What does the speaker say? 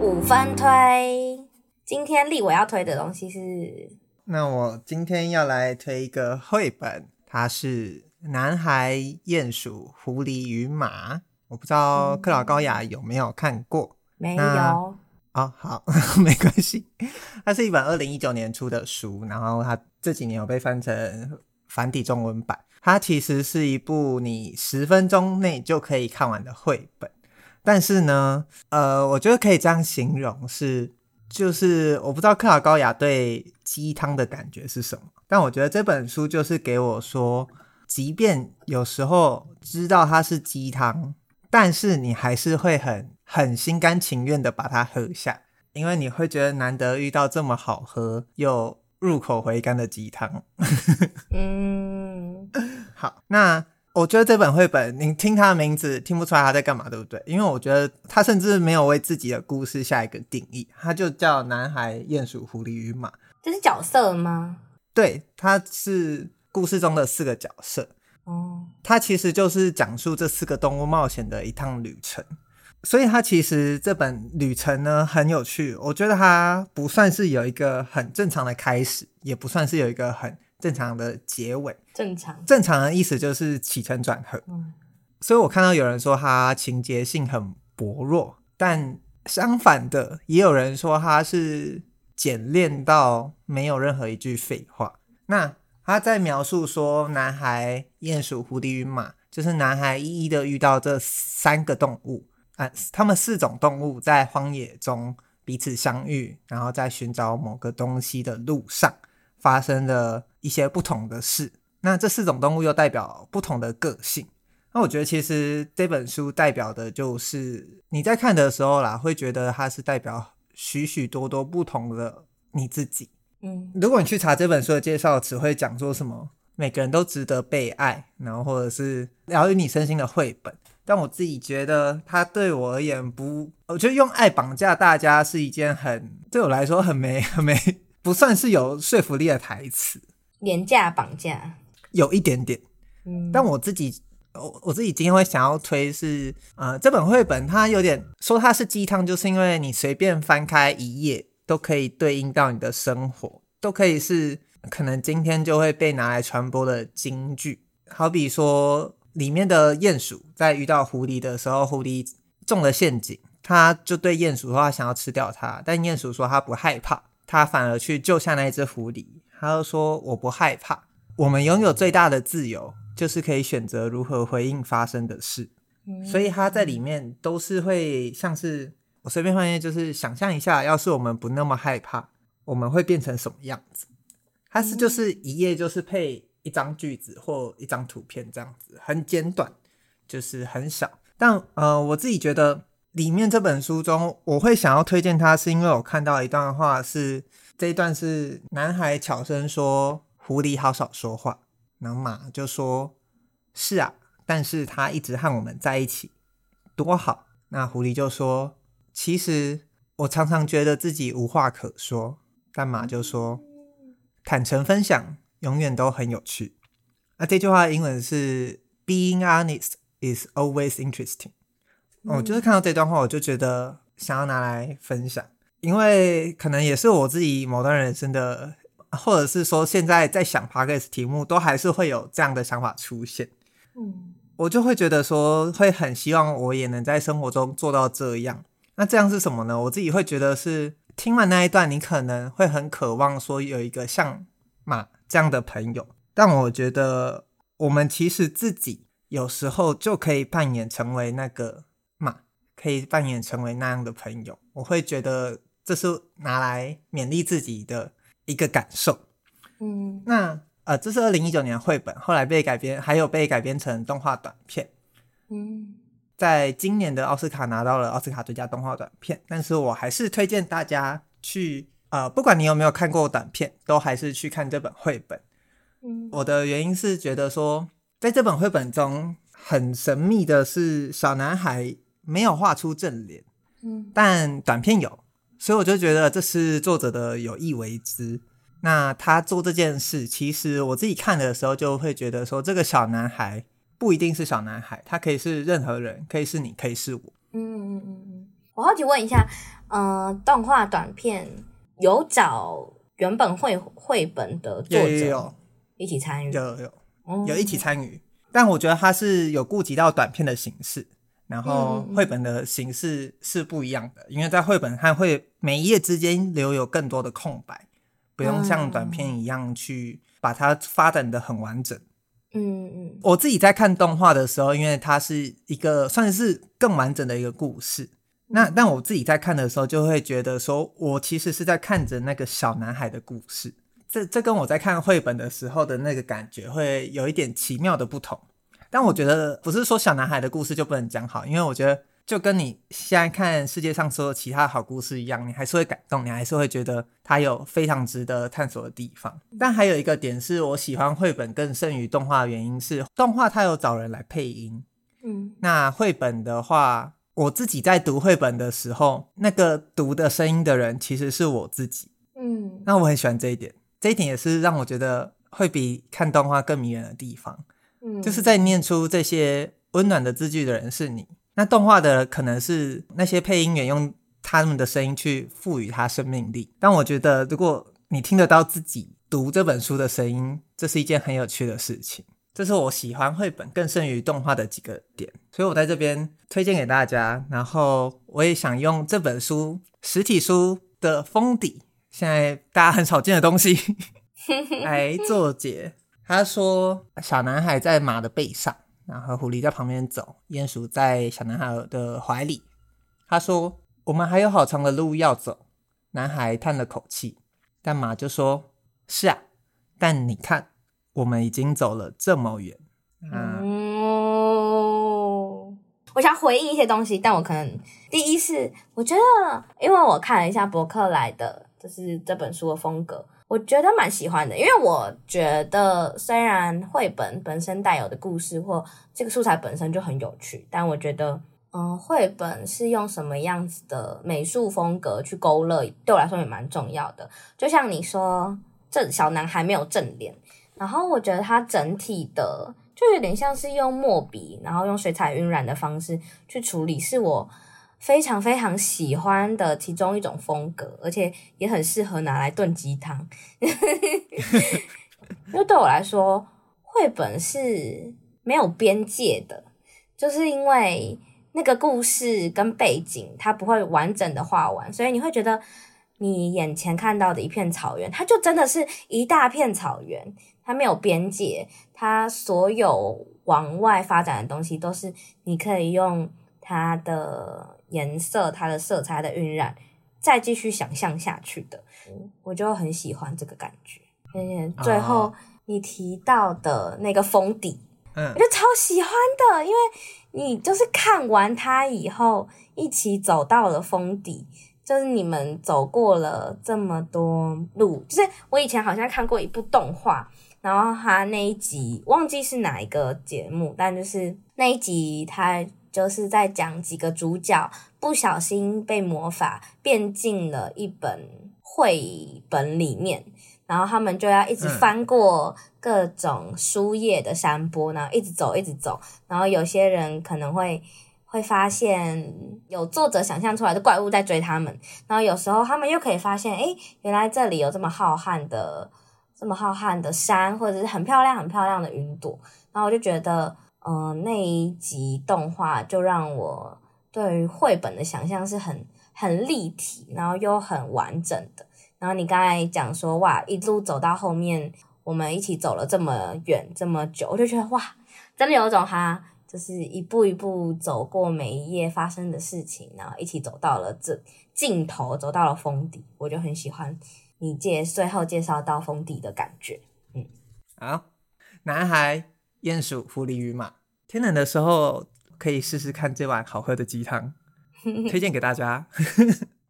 五分推，今天立我要推的东西是……那我今天要来推一个绘本，它是《男孩、鼹鼠、狐狸与马》。我不知道克劳高雅有没有看过？没有。哦，好，没关系。它是一本二零一九年出的书，然后它这几年有被翻成繁体中文版。它其实是一部你十分钟内就可以看完的绘本，但是呢，呃，我觉得可以这样形容是。就是我不知道克劳高雅对鸡汤的感觉是什么，但我觉得这本书就是给我说，即便有时候知道它是鸡汤，但是你还是会很很心甘情愿的把它喝下，因为你会觉得难得遇到这么好喝又入口回甘的鸡汤。嗯，好，那。我觉得这本绘本，你听它的名字听不出来它在干嘛，对不对？因为我觉得它甚至没有为自己的故事下一个定义，它就叫《男孩、鼹鼠、狐狸与马》。这是角色吗？对，它是故事中的四个角色。哦，它其实就是讲述这四个动物冒险的一趟旅程。所以它其实这本旅程呢很有趣，我觉得它不算是有一个很正常的开始，也不算是有一个很。正常的结尾，正常正常的意思就是起承转合。嗯，所以我看到有人说它情节性很薄弱，但相反的，也有人说它是简练到没有任何一句废话。那他在描述说，男孩、鼹鼠、蝴蝶与马，就是男孩一一的遇到这三个动物啊，他们四种动物在荒野中彼此相遇，然后在寻找某个东西的路上。发生了一些不同的事，那这四种动物又代表不同的个性。那我觉得其实这本书代表的就是你在看的时候啦，会觉得它是代表许许多多不同的你自己。嗯，如果你去查这本书的介绍，只会讲说什么每个人都值得被爱，然后或者是疗愈你身心的绘本。但我自己觉得它对我而言不，我觉得用爱绑架大家是一件很对我来说很没 很没。不算是有说服力的台词，廉价绑架。有一点点，嗯，但我自己我我自己今天会想要推是，呃，这本绘本它有点说它是鸡汤，就是因为你随便翻开一页都可以对应到你的生活，都可以是可能今天就会被拿来传播的金句，好比说里面的鼹鼠在遇到狐狸的时候，狐狸中了陷阱，他就对鼹鼠说他想要吃掉它，但鼹鼠说他不害怕。他反而去救下那一只狐狸，他就说：“我不害怕。我们拥有最大的自由，就是可以选择如何回应发生的事。嗯”所以他在里面都是会像是我随便翻页，就是想象一下，要是我们不那么害怕，我们会变成什么样子？它是就是一页就是配一张句子或一张图片这样子，很简短，就是很小。但呃，我自己觉得。里面这本书中，我会想要推荐它，是因为我看到一段话是，是这一段是男孩悄声说：“狐狸好少说话。”然后马就说：“是啊，但是他一直和我们在一起，多好。”那狐狸就说：“其实我常常觉得自己无话可说。”但马就说：“坦诚分享永远都很有趣。”那这句话的英文是：“Being honest is always interesting。”我就是看到这段话，我就觉得想要拿来分享，因为可能也是我自己某段人生的，或者是说现在在想 podcast 题目，都还是会有这样的想法出现。嗯，我就会觉得说，会很希望我也能在生活中做到这样。那这样是什么呢？我自己会觉得是听完那一段，你可能会很渴望说有一个像马这样的朋友，但我觉得我们其实自己有时候就可以扮演成为那个马。可以扮演成为那样的朋友，我会觉得这是拿来勉励自己的一个感受。嗯，那呃，这是二零一九年的绘本，后来被改编，还有被改编成动画短片。嗯，在今年的奥斯卡拿到了奥斯卡最佳动画短片，但是我还是推荐大家去，呃，不管你有没有看过短片，都还是去看这本绘本。嗯，我的原因是觉得说，在这本绘本中很神秘的是小男孩。没有画出正脸，嗯，但短片有，所以我就觉得这是作者的有意为之。那他做这件事，其实我自己看的时候就会觉得说，这个小男孩不一定是小男孩，他可以是任何人，可以是你，可以是我。嗯嗯嗯嗯。我好奇问一下，呃，动画短片有找原本绘绘本的作者一起参与？有有有，一起参与，但我觉得他是有顾及到短片的形式。然后绘本的形式是不一样的，因为在绘本它会每一页之间留有更多的空白，不用像短片一样去把它发展的很完整。嗯嗯，我自己在看动画的时候，因为它是一个算是更完整的一个故事，那但我自己在看的时候就会觉得说，我其实是在看着那个小男孩的故事，这这跟我在看绘本的时候的那个感觉会有一点奇妙的不同。但我觉得不是说小男孩的故事就不能讲好，因为我觉得就跟你现在看世界上所有其他好故事一样，你还是会感动，你还是会觉得它有非常值得探索的地方。但还有一个点是我喜欢绘本更胜于动画的原因是，动画它有找人来配音，嗯，那绘本的话，我自己在读绘本的时候，那个读的声音的人其实是我自己，嗯，那我很喜欢这一点，这一点也是让我觉得会比看动画更迷人的地方。嗯就是在念出这些温暖的字句的人是你，那动画的可能是那些配音员用他们的声音去赋予它生命力。但我觉得，如果你听得到自己读这本书的声音，这是一件很有趣的事情。这是我喜欢绘本更胜于动画的几个点，所以我在这边推荐给大家。然后我也想用这本书实体书的封底，现在大家很少见的东西 来做结。他说：“小男孩在马的背上，然后狐狸在旁边走，鼹鼠在小男孩的怀里。”他说：“我们还有好长的路要走。”男孩叹了口气，但马就说：“是啊，但你看，我们已经走了这么远。”啊，嗯，我想回应一些东西，但我可能第一是我觉得，因为我看了一下博客来的，就是这本书的风格。我觉得蛮喜欢的，因为我觉得虽然绘本本身带有的故事或这个素材本身就很有趣，但我觉得，嗯，绘本是用什么样子的美术风格去勾勒，对我来说也蛮重要的。就像你说，这小男孩没有正脸，然后我觉得它整体的就有点像是用墨笔，然后用水彩晕染的方式去处理，是我。非常非常喜欢的其中一种风格，而且也很适合拿来炖鸡汤。因为对我来说，绘本是没有边界的，就是因为那个故事跟背景它不会完整的画完，所以你会觉得你眼前看到的一片草原，它就真的是一大片草原，它没有边界，它所有往外发展的东西都是你可以用它的。颜色，它的色彩的晕染，再继续想象下去的，我就很喜欢这个感觉。而且最后你提到的那个封底，嗯，我就超喜欢的，因为你就是看完它以后，一起走到了封底，就是你们走过了这么多路。就是我以前好像看过一部动画，然后它那一集忘记是哪一个节目，但就是那一集它。就是在讲几个主角不小心被魔法变进了一本绘本里面，然后他们就要一直翻过各种书页的山坡，然后一直走，一直走，然后有些人可能会会发现有作者想象出来的怪物在追他们，然后有时候他们又可以发现，诶，原来这里有这么浩瀚的、这么浩瀚的山，或者是很漂亮、很漂亮的云朵，然后我就觉得。嗯、那一集动画就让我对于绘本的想象是很很立体，然后又很完整的。然后你刚才讲说，哇，一路走到后面，我们一起走了这么远这么久，我就觉得哇，真的有一种哈，就是一步一步走过每一页发生的事情，然后一起走到了这尽头，走到了封底，我就很喜欢你介最后介绍到封底的感觉。嗯，好，男孩。鼹鼠、狐狸与马，天冷的时候可以试试看这碗好喝的鸡汤，推荐给大家。